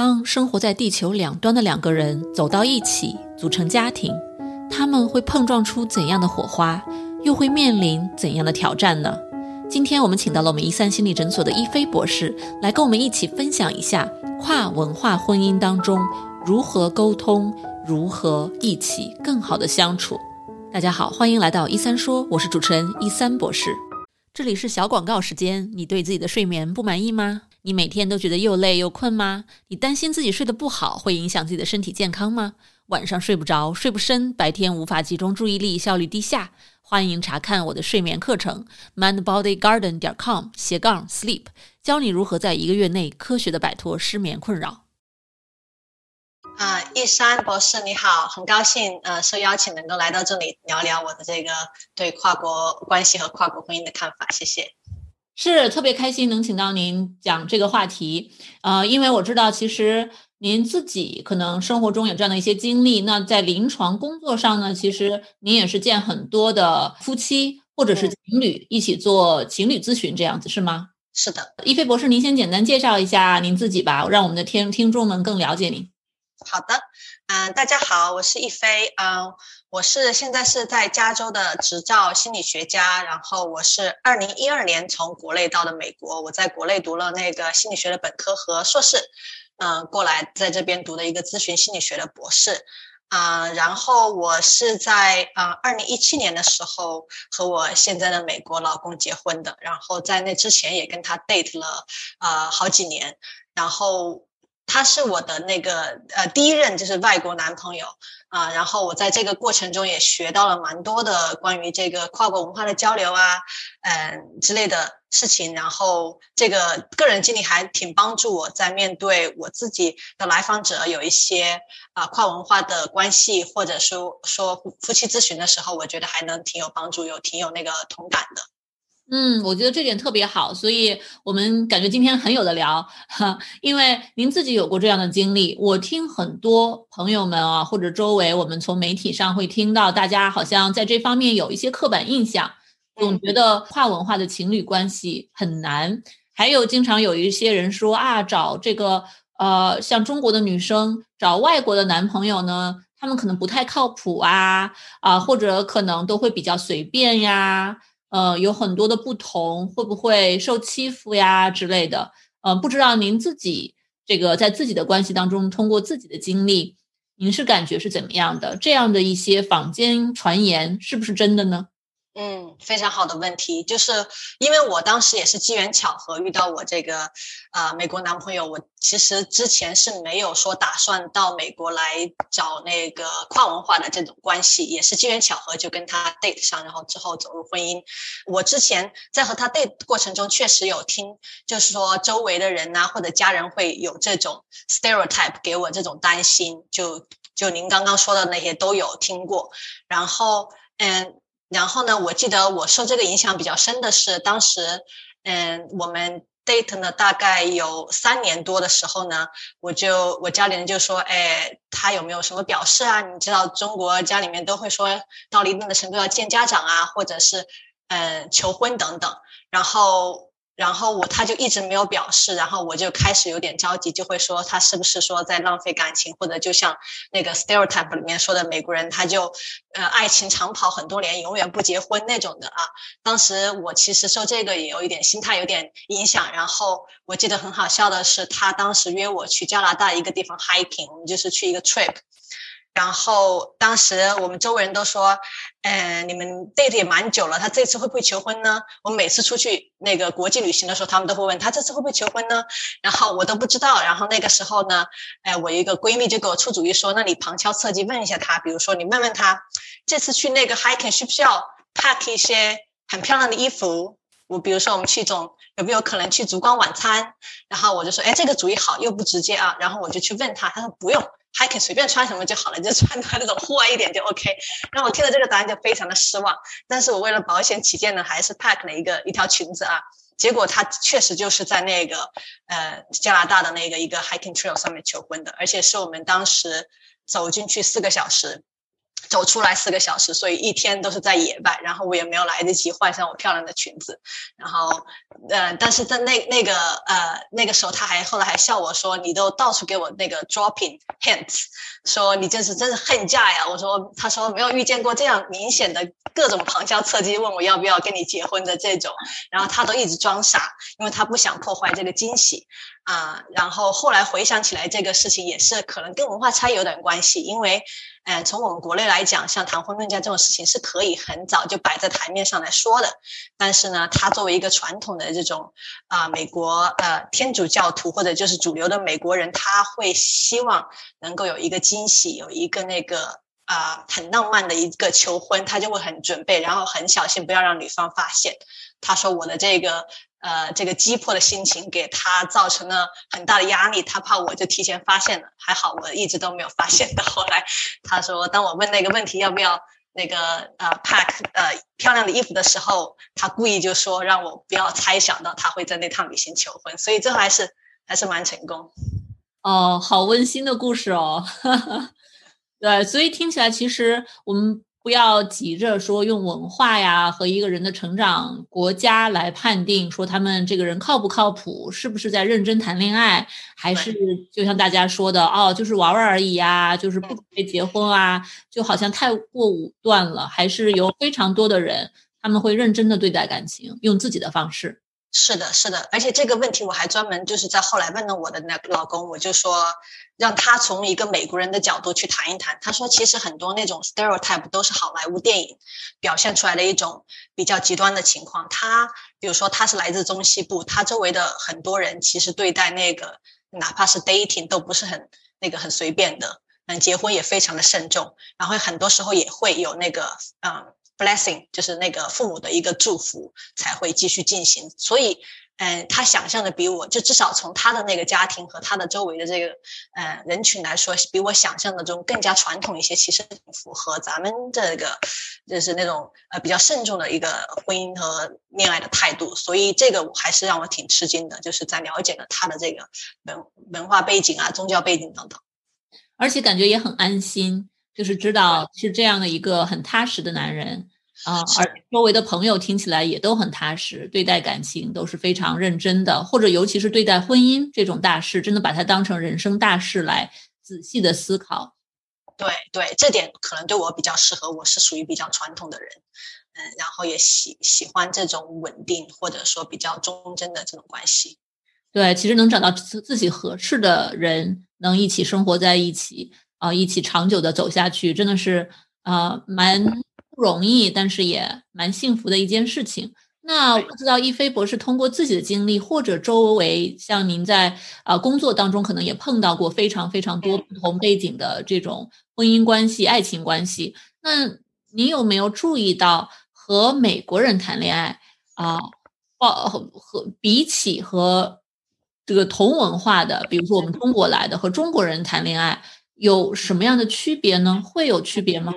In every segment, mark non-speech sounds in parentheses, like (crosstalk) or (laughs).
当生活在地球两端的两个人走到一起，组成家庭，他们会碰撞出怎样的火花，又会面临怎样的挑战呢？今天我们请到了我们一三心理诊所的一菲博士，来跟我们一起分享一下跨文化婚姻当中如何沟通，如何一起更好的相处。大家好，欢迎来到一三说，我是主持人一三博士。这里是小广告时间，你对自己的睡眠不满意吗？你每天都觉得又累又困吗？你担心自己睡得不好会影响自己的身体健康吗？晚上睡不着，睡不深，白天无法集中注意力，效率低下？欢迎查看我的睡眠课程，mindbodygarden 点 com 斜杠 sleep，教你如何在一个月内科学的摆脱失眠困扰。啊，一山博士你好，很高兴呃受邀请能够来到这里聊聊我的这个对跨国关系和跨国婚姻的看法，谢谢。是特别开心能请到您讲这个话题，呃，因为我知道其实您自己可能生活中有这样的一些经历，那在临床工作上呢，其实您也是见很多的夫妻或者是情侣一起做情侣咨询这样子是吗？是的，一菲博士，您先简单介绍一下您自己吧，让我们的听听众们更了解您。好的，嗯，大家好，我是一菲，嗯，我是现在是在加州的执照心理学家，然后我是二零一二年从国内到的美国，我在国内读了那个心理学的本科和硕士，嗯，过来在这边读的一个咨询心理学的博士，啊，然后我是在啊二零一七年的时候和我现在的美国老公结婚的，然后在那之前也跟他 date 了啊好几年，然后。他是我的那个呃第一任就是外国男朋友啊，然后我在这个过程中也学到了蛮多的关于这个跨国文化的交流啊，嗯之类的事情，然后这个个人经历还挺帮助我在面对我自己的来访者有一些啊跨文化的关系，或者说说夫妻咨询的时候，我觉得还能挺有帮助，有挺有那个同感的。嗯，我觉得这点特别好，所以我们感觉今天很有的聊哈。(laughs) 因为您自己有过这样的经历，我听很多朋友们啊，或者周围我们从媒体上会听到，大家好像在这方面有一些刻板印象，总觉得跨文化的情侣关系很难。还有经常有一些人说啊，找这个呃，像中国的女生找外国的男朋友呢，他们可能不太靠谱啊啊，或者可能都会比较随便呀。呃，有很多的不同，会不会受欺负呀之类的？呃，不知道您自己这个在自己的关系当中，通过自己的经历，您是感觉是怎么样的？这样的一些坊间传言是不是真的呢？嗯，非常好的问题，就是因为我当时也是机缘巧合遇到我这个呃美国男朋友，我其实之前是没有说打算到美国来找那个跨文化的这种关系，也是机缘巧合就跟他 date 上，然后之后走入婚姻。我之前在和他 date 过程中，确实有听，就是说周围的人呐或者家人会有这种 stereotype 给我这种担心，就就您刚刚说的那些都有听过，然后嗯。然后呢，我记得我受这个影响比较深的是，当时，嗯，我们 date 呢大概有三年多的时候呢，我就我家里人就说，哎，他有没有什么表示啊？你知道中国家里面都会说到了一定的程度要见家长啊，或者是嗯求婚等等，然后。然后我他就一直没有表示，然后我就开始有点着急，就会说他是不是说在浪费感情，或者就像那个 stereotype 里面说的美国人，他就呃爱情长跑很多年，永远不结婚那种的啊。当时我其实受这个也有一点心态有点影响。然后我记得很好笑的是，他当时约我去加拿大一个地方 hiking，我们就是去一个 trip。然后当时我们周围人都说，嗯，你们 date 也蛮久了，他这次会不会求婚呢？我每次出去那个国际旅行的时候，他们都会问他这次会不会求婚呢？然后我都不知道。然后那个时候呢，哎，我一个闺蜜就给我出主意说，那你旁敲侧击问一下他，比如说你问问他，这次去那个 hiking 需不需要 pack 一些很漂亮的衣服？我比如说我们去种有没有可能去烛光晚餐？然后我就说，哎，这个主意好，又不直接啊。然后我就去问他，他说不用。还可以随便穿什么就好了，(laughs) 就穿它那种户外一点就 OK。然后我听了这个答案就非常的失望，但是我为了保险起见呢，还是 pack 了一个一条裙子啊。结果他确实就是在那个呃加拿大的那个一个 hiking trail 上面求婚的，而且是我们当时走进去四个小时，走出来四个小时，所以一天都是在野外，然后我也没有来得及换上我漂亮的裙子，然后，呃，但是在那那个呃那个时候，他还后来还笑我说，你都到处给我那个 dropping hints，说你这是真是恨嫁呀。我说，他说没有遇见过这样明显的各种旁敲侧击问我要不要跟你结婚的这种，然后他都一直装傻，因为他不想破坏这个惊喜啊。然后后来回想起来，这个事情也是可能跟文化差异有点关系，因为。嗯，从我们国内来讲，像谈婚论嫁这种事情是可以很早就摆在台面上来说的。但是呢，他作为一个传统的这种啊，美国呃天主教徒或者就是主流的美国人，他会希望能够有一个惊喜，有一个那个啊很浪漫的一个求婚，他就会很准备，然后很小心不要让女方发现。他说我的这个。呃，这个急迫的心情给他造成了很大的压力，他怕我就提前发现了，还好我一直都没有发现。到 (laughs) 后来，他说，当我问那个问题要不要那个呃 pack 呃漂亮的衣服的时候，他故意就说让我不要猜想到他会在那趟旅行求婚，所以这还是还是蛮成功。哦，好温馨的故事哦。(laughs) 对，所以听起来其实我们。不要急着说用文化呀和一个人的成长国家来判定说他们这个人靠不靠谱，是不是在认真谈恋爱，还是就像大家说的哦，就是玩玩而已呀，就是不准备结婚啊，就好像太过武断了。还是有非常多的人他们会认真的对待感情，用自己的方式。是的，是的，而且这个问题我还专门就是在后来问了我的那个老公，我就说让他从一个美国人的角度去谈一谈。他说，其实很多那种 stereotype 都是好莱坞电影表现出来的一种比较极端的情况。他比如说他是来自中西部，他周围的很多人其实对待那个哪怕是 dating 都不是很那个很随便的，嗯，结婚也非常的慎重，然后很多时候也会有那个嗯。Blessing 就是那个父母的一个祝福才会继续进行，所以，嗯，他想象的比我就至少从他的那个家庭和他的周围的这个，呃，人群来说，比我想象的中更加传统一些，其实符合咱们这个就是那种呃比较慎重的一个婚姻和恋爱的态度，所以这个我还是让我挺吃惊的，就是在了解了他的这个文文化背景啊、宗教背景等等，而且感觉也很安心。就是知道是这样的一个很踏实的男人啊，而周围的朋友听起来也都很踏实，对待感情都是非常认真的，或者尤其是对待婚姻这种大事，真的把它当成人生大事来仔细的思考。对对，这点可能对我比较适合，我是属于比较传统的人，嗯，然后也喜喜欢这种稳定或者说比较忠贞的这种关系。对，其实能找到自自己合适的人，能一起生活在一起。啊，一起长久的走下去，真的是啊，蛮不容易，但是也蛮幸福的一件事情。那不知道一飞博士通过自己的经历，或者周围像您在啊工作当中，可能也碰到过非常非常多不同背景的这种婚姻关系、爱情关系。那您有没有注意到，和美国人谈恋爱啊，哦和比起和这个同文化的，比如说我们中国来的和中国人谈恋爱？有什么样的区别呢？会有区别吗？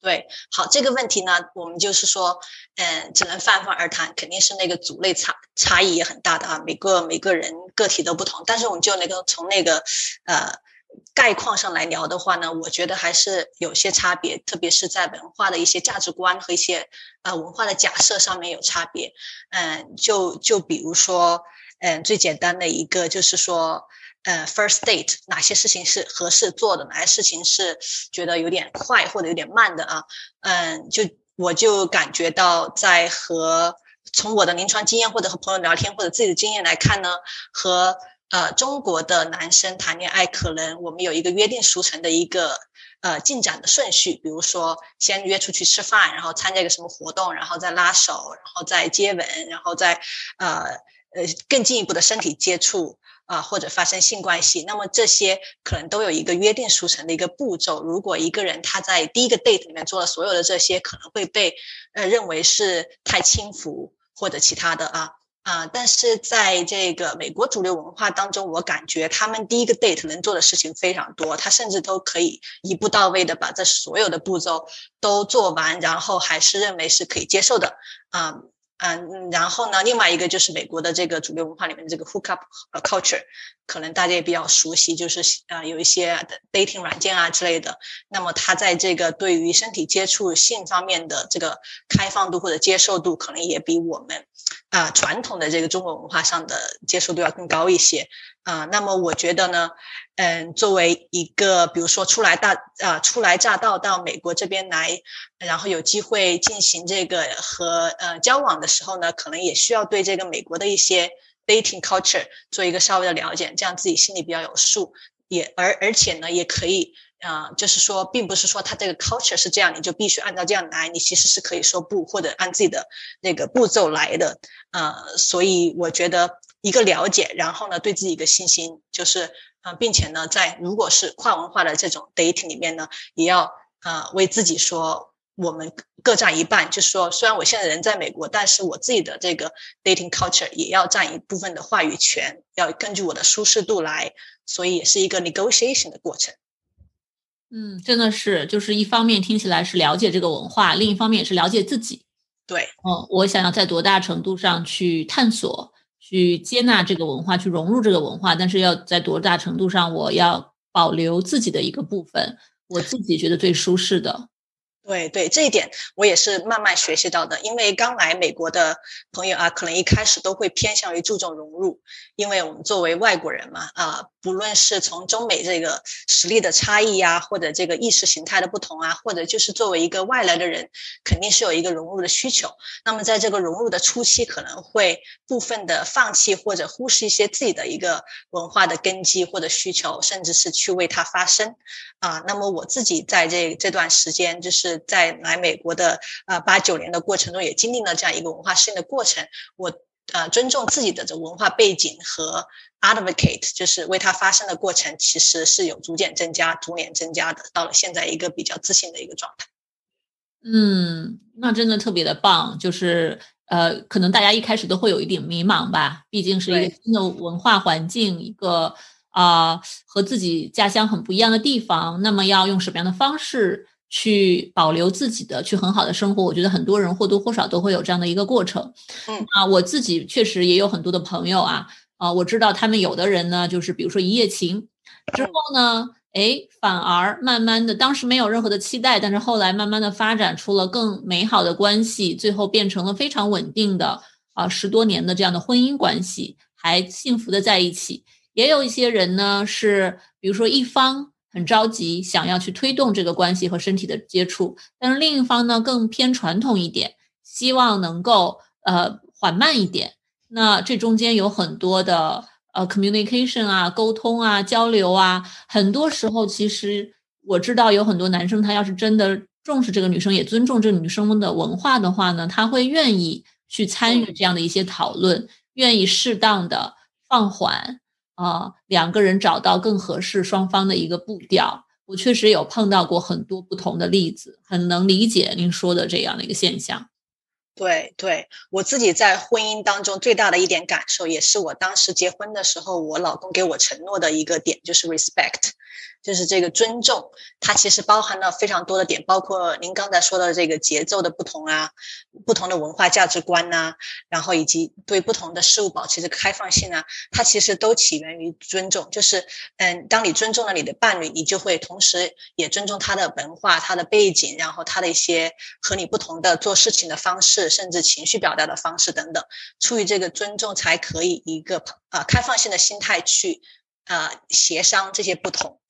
对，好，这个问题呢，我们就是说，嗯，只能泛泛而谈，肯定是那个族类差差异也很大的啊，每个每个人个体都不同。但是我们就那个从那个呃概况上来聊的话呢，我觉得还是有些差别，特别是在文化的一些价值观和一些呃文化的假设上面有差别。嗯，就就比如说，嗯，最简单的一个就是说。呃，first date 哪些事情是合适做的，哪些事情是觉得有点快或者有点慢的啊？嗯，就我就感觉到在和从我的临床经验或者和朋友聊天或者自己的经验来看呢，和呃中国的男生谈恋爱，可能我们有一个约定俗成的一个呃进展的顺序，比如说先约出去吃饭，然后参加一个什么活动，然后再拉手，然后再接吻，然后再呃呃更进一步的身体接触。啊，或者发生性关系，那么这些可能都有一个约定俗成的一个步骤。如果一个人他在第一个 date 里面做了所有的这些，可能会被呃认为是太轻浮或者其他的啊啊。但是在这个美国主流文化当中，我感觉他们第一个 date 能做的事情非常多，他甚至都可以一步到位的把这所有的步骤都做完，然后还是认为是可以接受的啊。嗯，然后呢，另外一个就是美国的这个主流文化里面的这个 hook up culture，可能大家也比较熟悉，就是啊有一些 dating 软件啊之类的。那么它在这个对于身体接触性方面的这个开放度或者接受度，可能也比我们啊传统的这个中国文化上的接受度要更高一些。啊，那么我觉得呢，嗯，作为一个比如说初来大啊初来乍到到美国这边来，然后有机会进行这个和呃交往的时候呢，可能也需要对这个美国的一些 dating culture 做一个稍微的了解，这样自己心里比较有数。也而而且呢，也可以啊，就是说，并不是说他这个 culture 是这样，你就必须按照这样来，你其实是可以说不，或者按自己的那个步骤来的。呃，所以我觉得。一个了解，然后呢，对自己一个信心，就是，呃，并且呢，在如果是跨文化的这种 dating 里面呢，也要呃为自己说，我们各占一半，就是说，虽然我现在人在美国，但是我自己的这个 dating culture 也要占一部分的话语权，要根据我的舒适度来，所以也是一个 negotiation 的过程。嗯，真的是，就是一方面听起来是了解这个文化，另一方面也是了解自己。对，嗯，我想要在多大程度上去探索。去接纳这个文化，去融入这个文化，但是要在多大程度上，我要保留自己的一个部分，我自己觉得最舒适的。对对，这一点我也是慢慢学习到的。因为刚来美国的朋友啊，可能一开始都会偏向于注重融入，因为我们作为外国人嘛，啊，不论是从中美这个实力的差异呀，或者这个意识形态的不同啊，或者就是作为一个外来的人，肯定是有一个融入的需求。那么在这个融入的初期，可能会部分的放弃或者忽视一些自己的一个文化的根基或者需求，甚至是去为它发声啊。那么我自己在这这段时间就是。在来美国的呃八九年的过程中，也经历了这样一个文化适应的过程。我呃尊重自己的这文化背景和 advocate，就是为他发声的过程，其实是有逐渐增加、逐年增加的。到了现在一个比较自信的一个状态。嗯，那真的特别的棒。就是呃，可能大家一开始都会有一点迷茫吧，毕竟是一个新的文化环境，一个啊和自己家乡很不一样的地方。那么要用什么样的方式？去保留自己的，去很好的生活，我觉得很多人或多或少都会有这样的一个过程。嗯啊，我自己确实也有很多的朋友啊，啊，我知道他们有的人呢，就是比如说一夜情之后呢，哎，反而慢慢的，当时没有任何的期待，但是后来慢慢的发展出了更美好的关系，最后变成了非常稳定的啊十多年的这样的婚姻关系，还幸福的在一起。也有一些人呢，是比如说一方。很着急，想要去推动这个关系和身体的接触，但是另一方呢更偏传统一点，希望能够呃缓慢一点。那这中间有很多的呃 communication 啊、沟通啊、交流啊，很多时候其实我知道有很多男生，他要是真的重视这个女生，也尊重这个女生的文化的话呢，他会愿意去参与这样的一些讨论，愿意适当的放缓。啊，两个人找到更合适双方的一个步调，我确实有碰到过很多不同的例子，很能理解您说的这样的一个现象。对对，我自己在婚姻当中最大的一点感受，也是我当时结婚的时候，我老公给我承诺的一个点，就是 respect。就是这个尊重，它其实包含了非常多的点，包括您刚才说的这个节奏的不同啊，不同的文化价值观呐，然后以及对不同的事物保持着开放性啊，它其实都起源于尊重。就是，嗯，当你尊重了你的伴侣，你就会同时也尊重他的文化、他的背景，然后他的一些和你不同的做事情的方式，甚至情绪表达的方式等等。出于这个尊重，才可以一个呃开放性的心态去呃协商这些不同。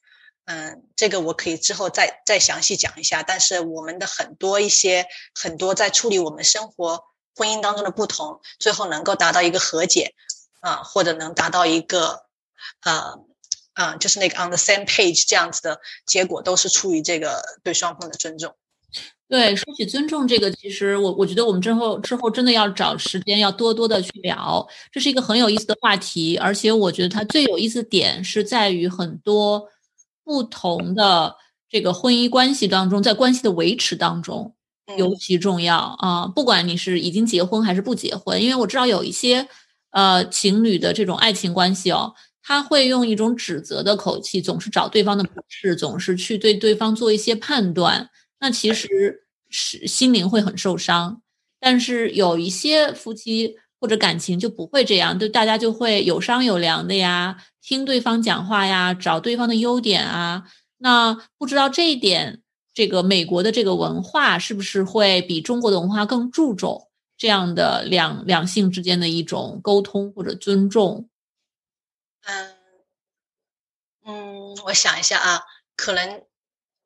嗯，这个我可以之后再再详细讲一下。但是我们的很多一些很多在处理我们生活婚姻当中的不同，最后能够达到一个和解啊，或者能达到一个呃呃，就是那个 on the same page 这样子的结果，都是出于这个对双方的尊重。对，说起尊重这个，其实我我觉得我们之后之后真的要找时间要多多的去聊，这是一个很有意思的话题。而且我觉得它最有意思的点是在于很多。不同的这个婚姻关系当中，在关系的维持当中尤其重要啊！不管你是已经结婚还是不结婚，因为我知道有一些呃情侣的这种爱情关系哦，他会用一种指责的口气，总是找对方的不是，总是去对对方做一些判断，那其实是心灵会很受伤。但是有一些夫妻或者感情就不会这样，就大家就会有商有量的呀，听对方讲话呀，找对方的优点啊。那不知道这一点，这个美国的这个文化是不是会比中国的文化更注重这样的两两性之间的一种沟通或者尊重？嗯嗯，我想一下啊，可能。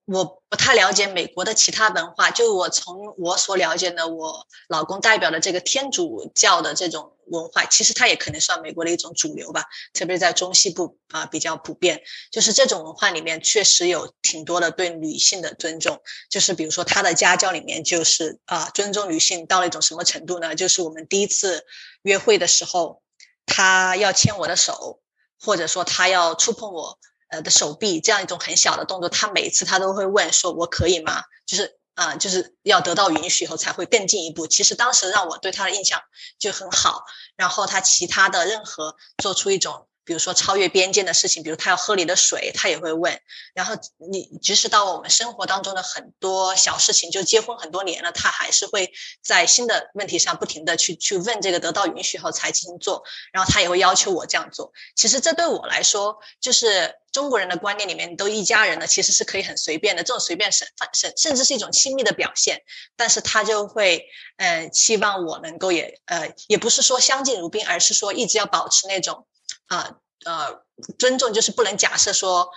我不太了解美国的其他文化，就我从我所了解的，我老公代表的这个天主教的这种文化，其实它也可能算美国的一种主流吧，特别是在中西部啊比较普遍。就是这种文化里面确实有挺多的对女性的尊重，就是比如说他的家教里面就是啊尊重女性到了一种什么程度呢？就是我们第一次约会的时候，他要牵我的手，或者说他要触碰我。呃的手臂这样一种很小的动作，他每次他都会问说：“我可以吗？”就是啊，就是要得到允许以后才会更进一步。其实当时让我对他的印象就很好，然后他其他的任何做出一种。比如说超越边界的事情，比如他要喝你的水，他也会问。然后你即使到我们生活当中的很多小事情，就结婚很多年了，他还是会在新的问题上不停的去去问这个，得到允许后才进行做。然后他也会要求我这样做。其实这对我来说，就是中国人的观念里面都一家人的，其实是可以很随便的。这种随便甚甚甚至是一种亲密的表现。但是他就会嗯期望我能够也呃也不是说相敬如宾，而是说一直要保持那种。啊，呃，尊重就是不能假设说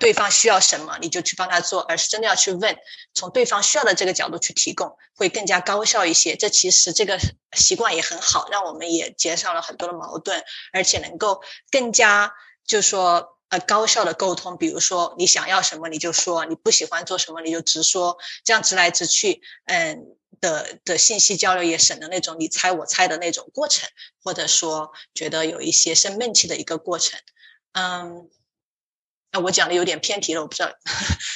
对方需要什么你就去帮他做，而是真的要去问，从对方需要的这个角度去提供，会更加高效一些。这其实这个习惯也很好，让我们也减少了很多的矛盾，而且能够更加就说呃高效的沟通。比如说你想要什么你就说，你不喜欢做什么你就直说，这样直来直去，嗯。的的信息交流也省了那种你猜我猜的那种过程，或者说觉得有一些生闷气的一个过程。嗯，那我讲的有点偏题了，我不知道。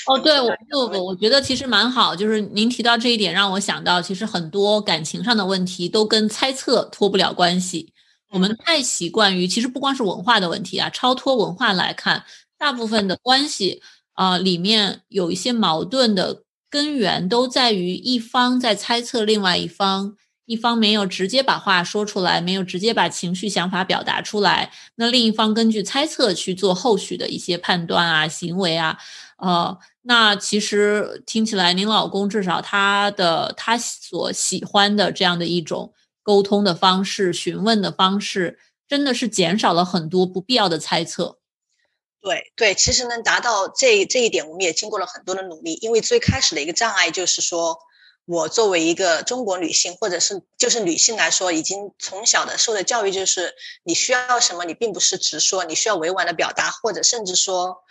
哦，对，我不不，我觉得其实蛮好，就是您提到这一点，让我想到其实很多感情上的问题都跟猜测脱不了关系。我们太习惯于，其实不光是文化的问题啊，超脱文化来看，大部分的关系啊里面有一些矛盾的。根源都在于一方在猜测另外一方，一方没有直接把话说出来，没有直接把情绪想法表达出来，那另一方根据猜测去做后续的一些判断啊、行为啊，呃，那其实听起来您老公至少他的他所喜欢的这样的一种沟通的方式、询问的方式，真的是减少了很多不必要的猜测。对对，其实能达到这这一点，我们也经过了很多的努力。因为最开始的一个障碍就是说，我作为一个中国女性，或者是就是女性来说，已经从小的受的教育就是，你需要什么，你并不是直说，你需要委婉的表达，或者甚至说。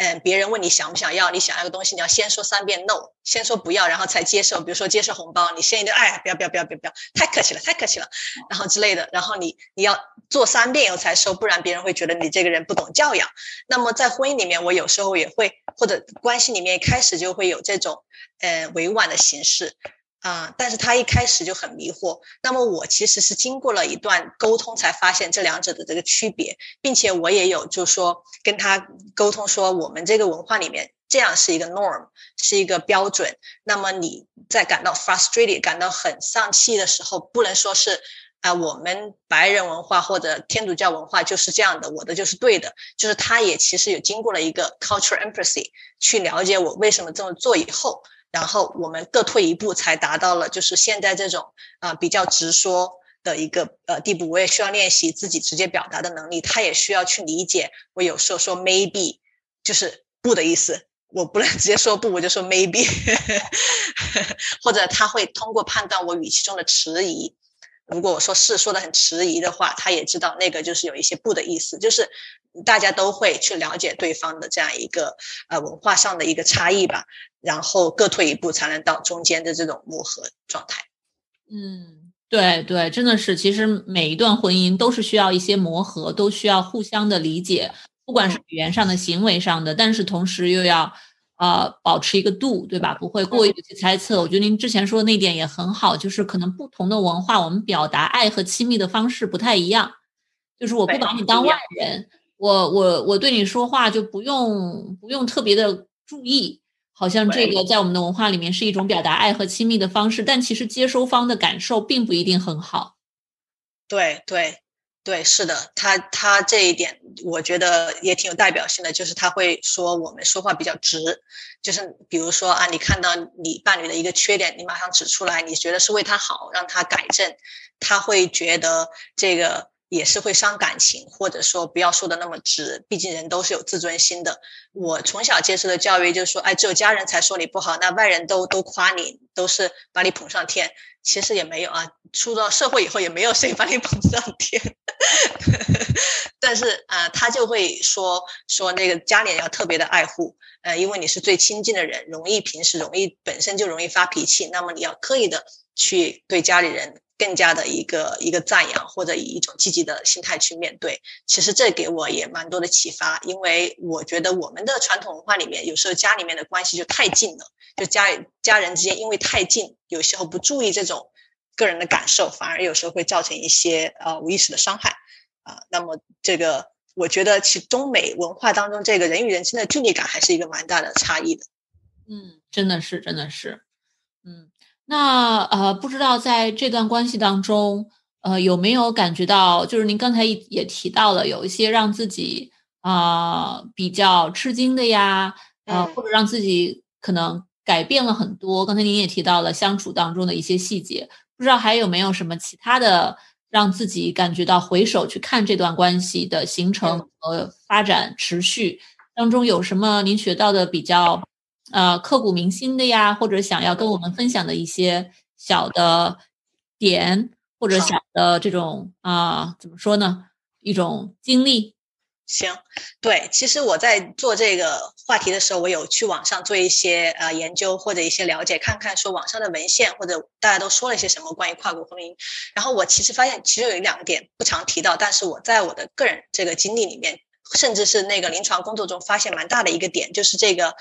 嗯，别人问你想不想要，你想要个东西，你要先说三遍 no，先说不要，然后才接受。比如说接受红包，你先一个哎，不要不要不要不要不要，太客气了，太客气了，然后之类的。然后你你要做三遍以后才收，不然别人会觉得你这个人不懂教养。那么在婚姻里面，我有时候也会，或者关系里面一开始就会有这种嗯委婉的形式。啊，但是他一开始就很迷惑。那么我其实是经过了一段沟通，才发现这两者的这个区别，并且我也有就说跟他沟通说，我们这个文化里面这样是一个 norm，是一个标准。那么你在感到 frustrated，感到很丧气的时候，不能说是啊，我们白人文化或者天主教文化就是这样的，我的就是对的。就是他也其实有经过了一个 cultural empathy 去了解我为什么这么做以后。然后我们各退一步，才达到了就是现在这种啊比较直说的一个呃地步。我也需要练习自己直接表达的能力，他也需要去理解我有时候说 maybe 就是不的意思，我不能 (laughs) 直接说不，我就说 maybe，(laughs) 或者他会通过判断我语气中的迟疑。如果我说是说的很迟疑的话，他也知道那个就是有一些不的意思，就是大家都会去了解对方的这样一个呃文化上的一个差异吧，然后各退一步才能到中间的这种磨合状态。嗯，对对，真的是，其实每一段婚姻都是需要一些磨合，都需要互相的理解，不管是语言上的、行为上的，但是同时又要。呃，保持一个度，对吧？不会过于的去猜测。我觉得您之前说的那点也很好，就是可能不同的文化，我们表达爱和亲密的方式不太一样。就是我不把你当外人，我我我对你说话就不用不用特别的注意。好像这个在我们的文化里面是一种表达爱和亲密的方式，但其实接收方的感受并不一定很好。对对对，是的，他他这一点我觉得也挺有代表性的，就是他会说我们说话比较直，就是比如说啊，你看到你伴侣的一个缺点，你马上指出来，你觉得是为他好，让他改正，他会觉得这个。也是会伤感情，或者说不要说的那么直，毕竟人都是有自尊心的。我从小接受的教育就是说，哎，只有家人才说你不好，那外人都都夸你，都是把你捧上天。其实也没有啊，出到社会以后也没有谁把你捧上天。(laughs) 但是呃，他就会说说那个家里人要特别的爱护，呃，因为你是最亲近的人，容易平时容易本身就容易发脾气，那么你要刻意的去对家里人。更加的一个一个赞扬，或者以一种积极的心态去面对，其实这给我也蛮多的启发。因为我觉得我们的传统文化里面，有时候家里面的关系就太近了，就家家人之间因为太近，有时候不注意这种个人的感受，反而有时候会造成一些呃无意识的伤害啊。那么这个我觉得，其中美文化当中，这个人与人之间的距离感还是一个蛮大的差异的。嗯，真的是，真的是，那呃，不知道在这段关系当中，呃，有没有感觉到，就是您刚才也提到了，有一些让自己啊比较吃惊的呀，呃，或者让自己可能改变了很多。刚才您也提到了相处当中的一些细节，不知道还有没有什么其他的让自己感觉到回首去看这段关系的形成和发展持续当中有什么您学到的比较。呃，刻骨铭心的呀，或者想要跟我们分享的一些小的点，或者小的这种啊，怎么说呢？一种经历。行，对，其实我在做这个话题的时候，我有去网上做一些呃研究或者一些了解，看看说网上的文献或者大家都说了一些什么关于跨国婚姻。然后我其实发现，其实有两个点不常提到，但是我在我的个人这个经历里面。甚至是那个临床工作中发现蛮大的一个点，就是这个，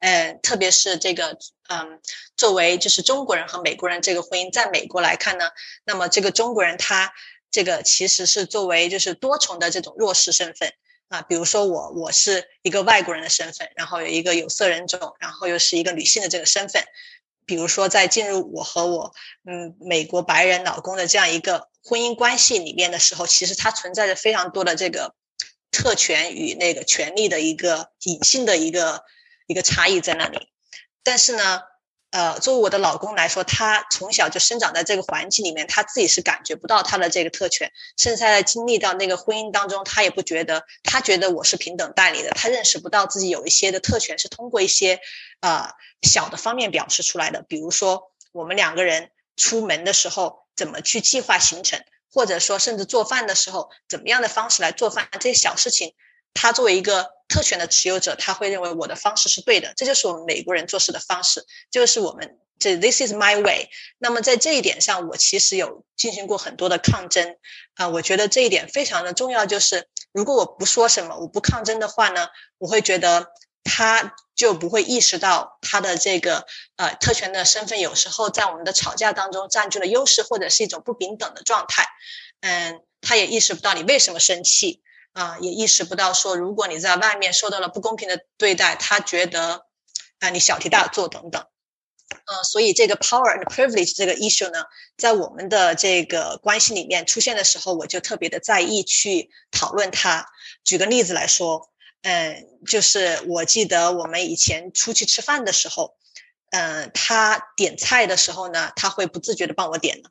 呃，特别是这个，嗯，作为就是中国人和美国人这个婚姻，在美国来看呢，那么这个中国人他这个其实是作为就是多重的这种弱势身份啊，比如说我我是一个外国人的身份，然后有一个有色人种，然后又是一个女性的这个身份，比如说在进入我和我嗯美国白人老公的这样一个婚姻关系里面的时候，其实它存在着非常多的这个。特权与那个权利的一个隐性的一个一个差异在那里，但是呢，呃，作为我的老公来说，他从小就生长在这个环境里面，他自己是感觉不到他的这个特权，甚至在经历到那个婚姻当中，他也不觉得，他觉得我是平等代理的，他认识不到自己有一些的特权是通过一些呃小的方面表示出来的，比如说我们两个人出门的时候怎么去计划行程。或者说，甚至做饭的时候，怎么样的方式来做饭，这些小事情，他作为一个特权的持有者，他会认为我的方式是对的。这就是我们美国人做事的方式，就是我们这 This is my way。那么在这一点上，我其实有进行过很多的抗争啊。我觉得这一点非常的重要，就是如果我不说什么，我不抗争的话呢，我会觉得。他就不会意识到他的这个呃特权的身份，有时候在我们的吵架当中占据了优势，或者是一种不平等的状态。嗯，他也意识不到你为什么生气啊，也意识不到说如果你在外面受到了不公平的对待，他觉得啊你小题大做等等。呃，所以这个 power and privilege 这个 issue 呢，在我们的这个关系里面出现的时候，我就特别的在意去讨论它。举个例子来说。嗯，就是我记得我们以前出去吃饭的时候，嗯，他点菜的时候呢，他会不自觉的帮我点的。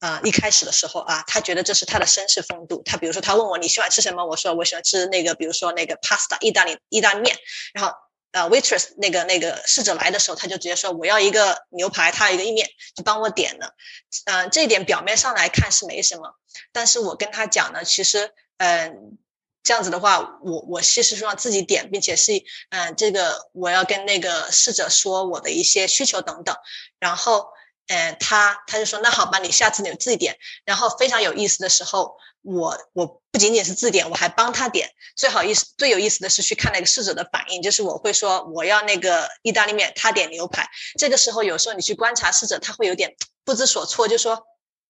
啊，一开始的时候啊，他觉得这是他的绅士风度。他比如说，他问我你喜欢吃什么，我说我喜欢吃那个，比如说那个 pasta 意大利意大利面。然后呃，waitress 那个那个侍者来的时候，他就直接说我要一个牛排，他一个意面，就帮我点了。嗯，这一点表面上来看是没什么，但是我跟他讲呢，其实嗯。这样子的话，我我其实是让自己点，并且是，嗯，这个我要跟那个侍者说我的一些需求等等，然后，嗯，他他就说那好吧，你下次你自己点。然后非常有意思的时候，我我不仅仅是自点，我还帮他点。最好意思最有意思的是去看那个侍者的反应，就是我会说我要那个意大利面，他点牛排。这个时候有时候你去观察侍者，他会有点不知所措，就说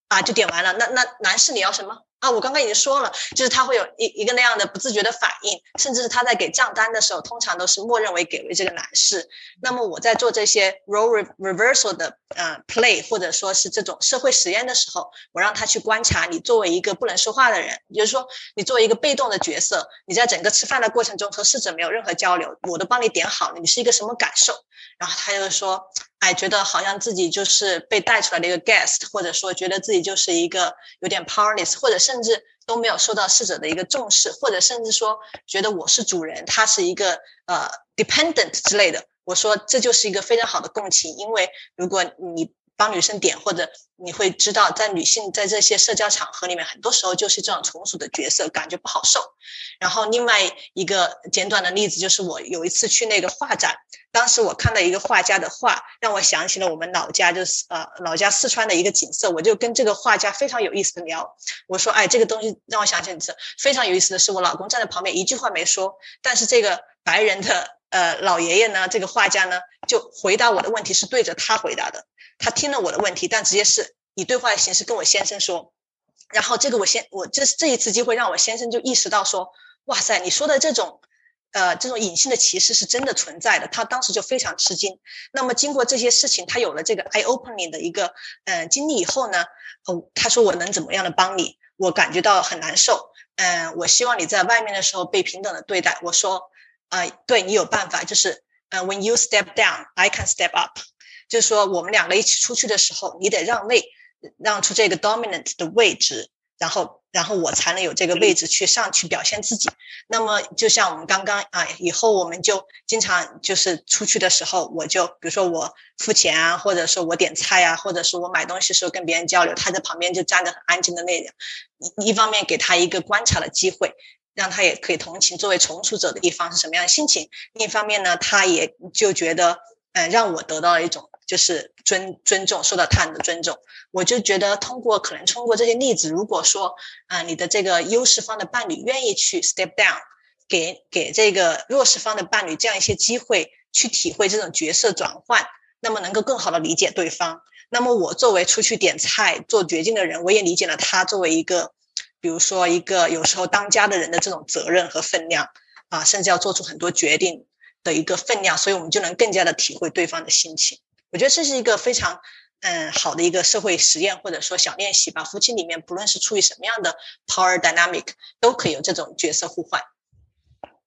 啊就点完了，那那男士你要什么？啊，我刚刚已经说了，就是他会有一一个那样的不自觉的反应，甚至是他在给账单的时候，通常都是默认为给为这个男士。那么我在做这些 role reversal 的呃 play，或者说是这种社会实验的时候，我让他去观察你作为一个不能说话的人，也就是说你作为一个被动的角色，你在整个吃饭的过程中和侍者没有任何交流，我都帮你点好了，你是一个什么感受？然后他就说，哎，觉得好像自己就是被带出来的一个 guest，或者说觉得自己就是一个有点 powerless，或者是甚至都没有受到逝者的一个重视，或者甚至说觉得我是主人，他是一个呃 dependent 之类的。我说这就是一个非常好的共情，因为如果你。帮女生点，或者你会知道，在女性在这些社交场合里面，很多时候就是这种从属的角色，感觉不好受。然后另外一个简短的例子就是，我有一次去那个画展，当时我看到一个画家的画，让我想起了我们老家，就是呃老家四川的一个景色。我就跟这个画家非常有意思的聊，我说，哎，这个东西让我想起是非常有意思的是，我老公站在旁边一句话没说，但是这个白人的呃老爷爷呢，这个画家呢，就回答我的问题是对着他回答的。他听了我的问题，但直接是以对话的形式跟我先生说，然后这个我先我这这一次机会让我先生就意识到说，哇塞，你说的这种，呃，这种隐性的歧视是真的存在的。他当时就非常吃惊。那么经过这些事情，他有了这个 eye opening 的一个呃经历以后呢，哦，他说我能怎么样的帮你？我感觉到很难受。嗯，我希望你在外面的时候被平等的对待。我说，呃，对你有办法，就是呃，when you step down，I can step up。就是说，我们两个一起出去的时候，你得让位，让出这个 dominant 的位置，然后，然后我才能有这个位置去上去表现自己。那么，就像我们刚刚啊，以后我们就经常就是出去的时候，我就比如说我付钱啊，或者说我点菜啊，或者是我买东西的时候跟别人交流，他在旁边就站着很安静的那种。一一方面给他一个观察的机会，让他也可以同情作为从属者的一方是什么样的心情；另一方面呢，他也就觉得，嗯，让我得到了一种。就是尊尊重，受到他人的尊重，我就觉得通过可能通过这些例子，如果说啊，你的这个优势方的伴侣愿意去 step down，给给这个弱势方的伴侣这样一些机会，去体会这种角色转换，那么能够更好的理解对方。那么我作为出去点菜做决定的人，我也理解了他作为一个，比如说一个有时候当家的人的这种责任和分量啊，甚至要做出很多决定的一个分量，所以我们就能更加的体会对方的心情。我觉得这是一个非常嗯好的一个社会实验或者说小练习吧。夫妻里面不论是出于什么样的 power dynamic，都可以有这种角色互换。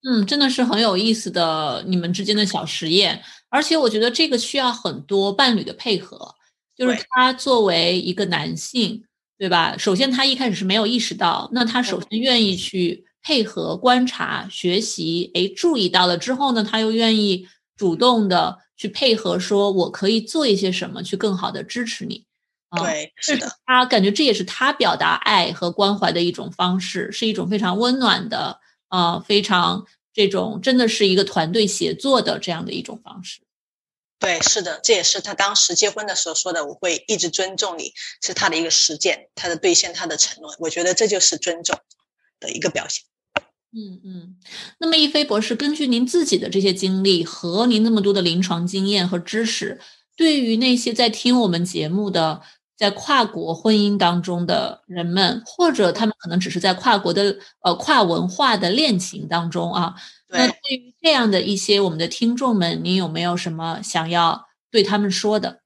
嗯，真的是很有意思的你们之间的小实验，而且我觉得这个需要很多伴侣的配合。就是他作为一个男性，对吧？首先他一开始是没有意识到，那他首先愿意去配合、观察、学习，诶，注意到了之后呢，他又愿意主动的。去配合，说我可以做一些什么，去更好的支持你。啊对，是的，他感觉这也是他表达爱和关怀的一种方式，是一种非常温暖的，呃，非常这种真的是一个团队协作的这样的一种方式。对，是的，这也是他当时结婚的时候说的，我会一直尊重你，是他的一个实践，他的兑现他的承诺。我觉得这就是尊重的一个表现。嗯嗯，那么一飞博士，根据您自己的这些经历和您那么多的临床经验和知识，对于那些在听我们节目的在跨国婚姻当中的人们，或者他们可能只是在跨国的呃跨文化的恋情当中啊，那对于这样的一些我们的听众们，您有没有什么想要对他们说的？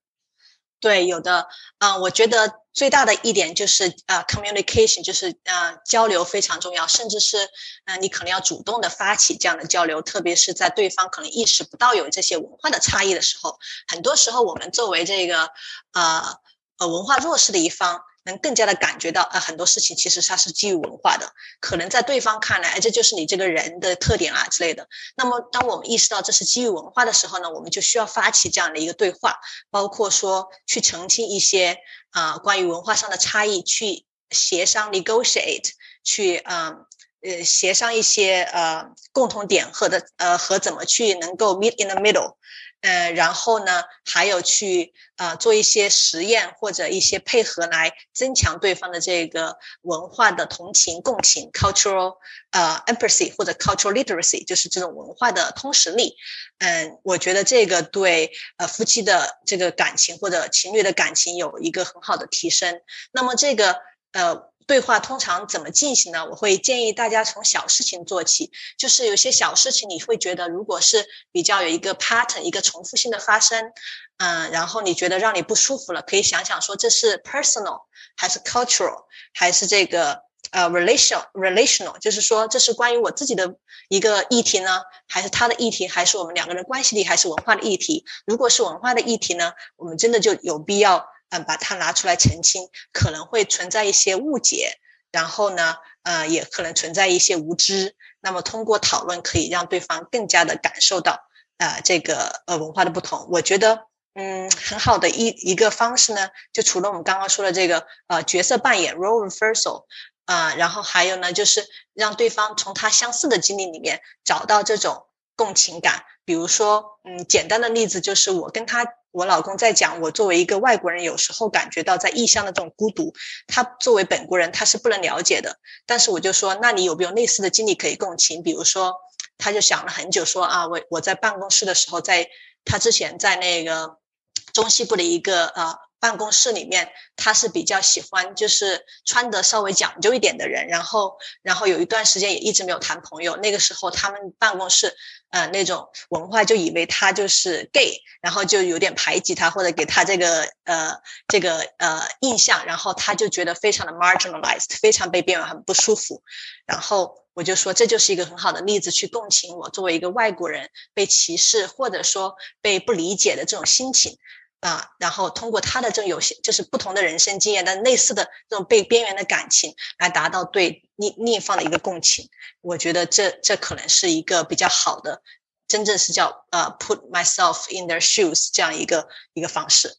对，有的，嗯，我觉得最大的一点就是啊，communication，就是呃，交流非常重要，甚至是嗯，你可能要主动的发起这样的交流，特别是在对方可能意识不到有这些文化的差异的时候，很多时候我们作为这个呃呃文化弱势的一方。能更加的感觉到，呃，很多事情其实它是基于文化的，可能在对方看来，哎，这就是你这个人的特点啊之类的。那么，当我们意识到这是基于文化的时候呢，我们就需要发起这样的一个对话，包括说去澄清一些啊关于文化上的差异，去协商 negotiate，去嗯呃协商一些呃共同点和的呃和怎么去能够 meet in the middle。呃，然后呢，还有去呃做一些实验或者一些配合来增强对方的这个文化的同情共情 （cultural 呃 empathy） 或者 cultural literacy，就是这种文化的通识力。嗯，我觉得这个对呃夫妻的这个感情或者情侣的感情有一个很好的提升。那么这个呃。对话通常怎么进行呢？我会建议大家从小事情做起，就是有些小事情你会觉得，如果是比较有一个 pattern，一个重复性的发生，嗯，然后你觉得让你不舒服了，可以想想说这是 personal 还是 cultural 还是这个呃 relational relational，就是说这是关于我自己的一个议题呢，还是他的议题，还是我们两个人关系里，还是文化的议题？如果是文化的议题呢，我们真的就有必要。嗯，把它拿出来澄清，可能会存在一些误解，然后呢，呃，也可能存在一些无知。那么通过讨论，可以让对方更加的感受到，呃，这个呃文化的不同。我觉得，嗯，很好的一一个方式呢，就除了我们刚刚说的这个呃角色扮演 role reversal，啊，然后还有呢，就是让对方从他相似的经历里面找到这种共情感。比如说，嗯，简单的例子就是我跟他。我老公在讲，我作为一个外国人，有时候感觉到在异乡的这种孤独，他作为本国人他是不能了解的。但是我就说，那你有没有类似的经历可以共情？比如说，他就想了很久，说啊，我我在办公室的时候，在他之前在那个中西部的一个呃。办公室里面，他是比较喜欢就是穿的稍微讲究一点的人，然后，然后有一段时间也一直没有谈朋友。那个时候，他们办公室，呃，那种文化就以为他就是 gay，然后就有点排挤他或者给他这个呃这个呃印象，然后他就觉得非常的 marginalized，非常被边缘，很不舒服。然后我就说，这就是一个很好的例子，去共情我作为一个外国人被歧视或者说被不理解的这种心情。啊，然后通过他的这种有些就是不同的人生经验，但类似的这种被边缘的感情，来达到对另另一方的一个共情。我觉得这这可能是一个比较好的，真正是叫呃 put myself in their shoes 这样一个一个方式。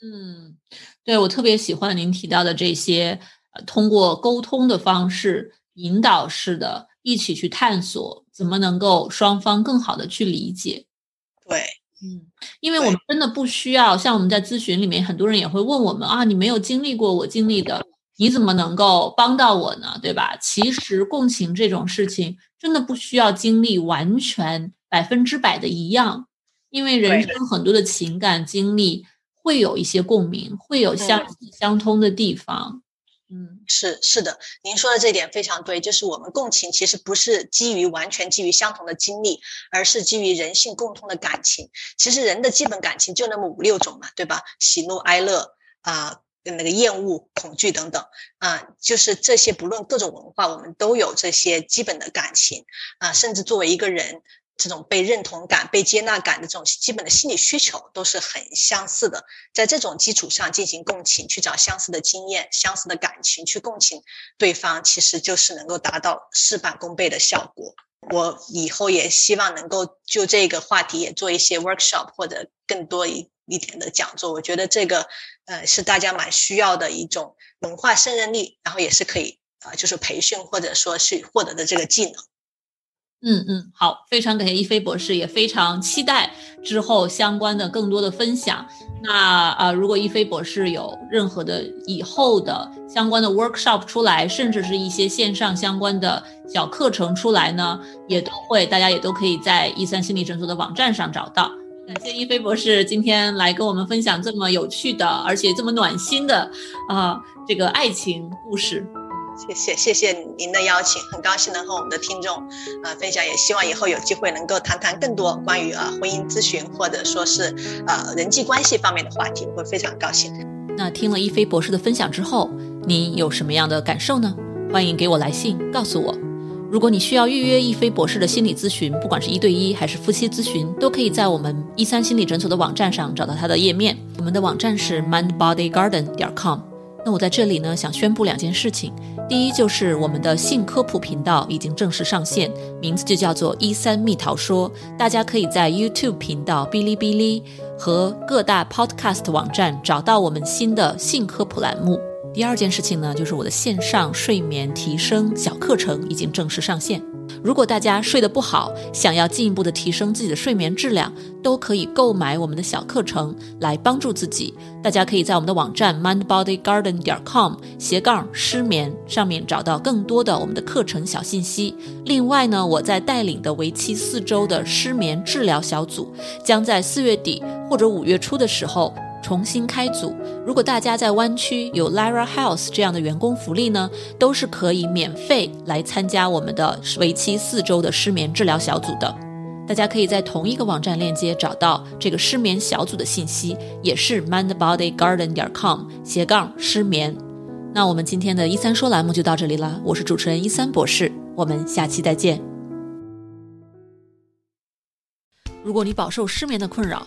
嗯，对我特别喜欢您提到的这些，呃，通过沟通的方式，引导式的，一起去探索，怎么能够双方更好的去理解。对。嗯，因为我们真的不需要像我们在咨询里面，很多人也会问我们啊，你没有经历过我经历的，你怎么能够帮到我呢？对吧？其实共情这种事情，真的不需要经历完全百分之百的一样，因为人生很多的情感经历会有一些共鸣，会有相相通的地方。嗯，是是的，您说的这点非常对，就是我们共情其实不是基于完全基于相同的经历，而是基于人性共通的感情。其实人的基本感情就那么五六种嘛，对吧？喜怒哀乐啊，那个厌恶、恐惧等等啊，就是这些，不论各种文化，我们都有这些基本的感情啊，甚至作为一个人。这种被认同感、被接纳感的这种基本的心理需求都是很相似的，在这种基础上进行共情，去找相似的经验、相似的感情去共情对方，其实就是能够达到事半功倍的效果。我以后也希望能够就这个话题也做一些 workshop 或者更多一一点的讲座。我觉得这个呃是大家蛮需要的一种文化胜任力，然后也是可以啊，就是培训或者说是获得的这个技能。嗯嗯，好，非常感谢一飞博士，也非常期待之后相关的更多的分享。那啊，如果一飞博士有任何的以后的相关的 workshop 出来，甚至是一些线上相关的小课程出来呢，也都会大家也都可以在一三心理诊所的网站上找到。感谢一飞博士今天来跟我们分享这么有趣的，而且这么暖心的啊这个爱情故事。谢谢谢谢您的邀请，很高兴能和我们的听众呃分享，也希望以后有机会能够谈谈更多关于呃婚姻咨询或者说是呃人际关系方面的话题，我会非常高兴。那听了一飞博士的分享之后，你有什么样的感受呢？欢迎给我来信告诉我。如果你需要预约一飞博士的心理咨询，不管是一对一还是夫妻咨询，都可以在我们一三心理诊所的网站上找到他的页面。我们的网站是 mindbodygarden 点 com。那我在这里呢，想宣布两件事情。第一，就是我们的性科普频道已经正式上线，名字就叫做一三蜜桃说。大家可以在 YouTube 频道、哔哩哔哩和各大 Podcast 网站找到我们新的性科普栏目。第二件事情呢，就是我的线上睡眠提升小课程已经正式上线。如果大家睡得不好，想要进一步的提升自己的睡眠质量，都可以购买我们的小课程来帮助自己。大家可以在我们的网站 mindbodygarden 点 com 斜杠失眠上面找到更多的我们的课程小信息。另外呢，我在带领的为期四周的失眠治疗小组，将在四月底或者五月初的时候。重新开组。如果大家在湾区有 Lyra House 这样的员工福利呢，都是可以免费来参加我们的为期四周的失眠治疗小组的。大家可以在同一个网站链接找到这个失眠小组的信息，也是 mindbodygarden 点 com 斜杠失眠。那我们今天的一三说栏目就到这里了，我是主持人一三博士，我们下期再见。如果你饱受失眠的困扰，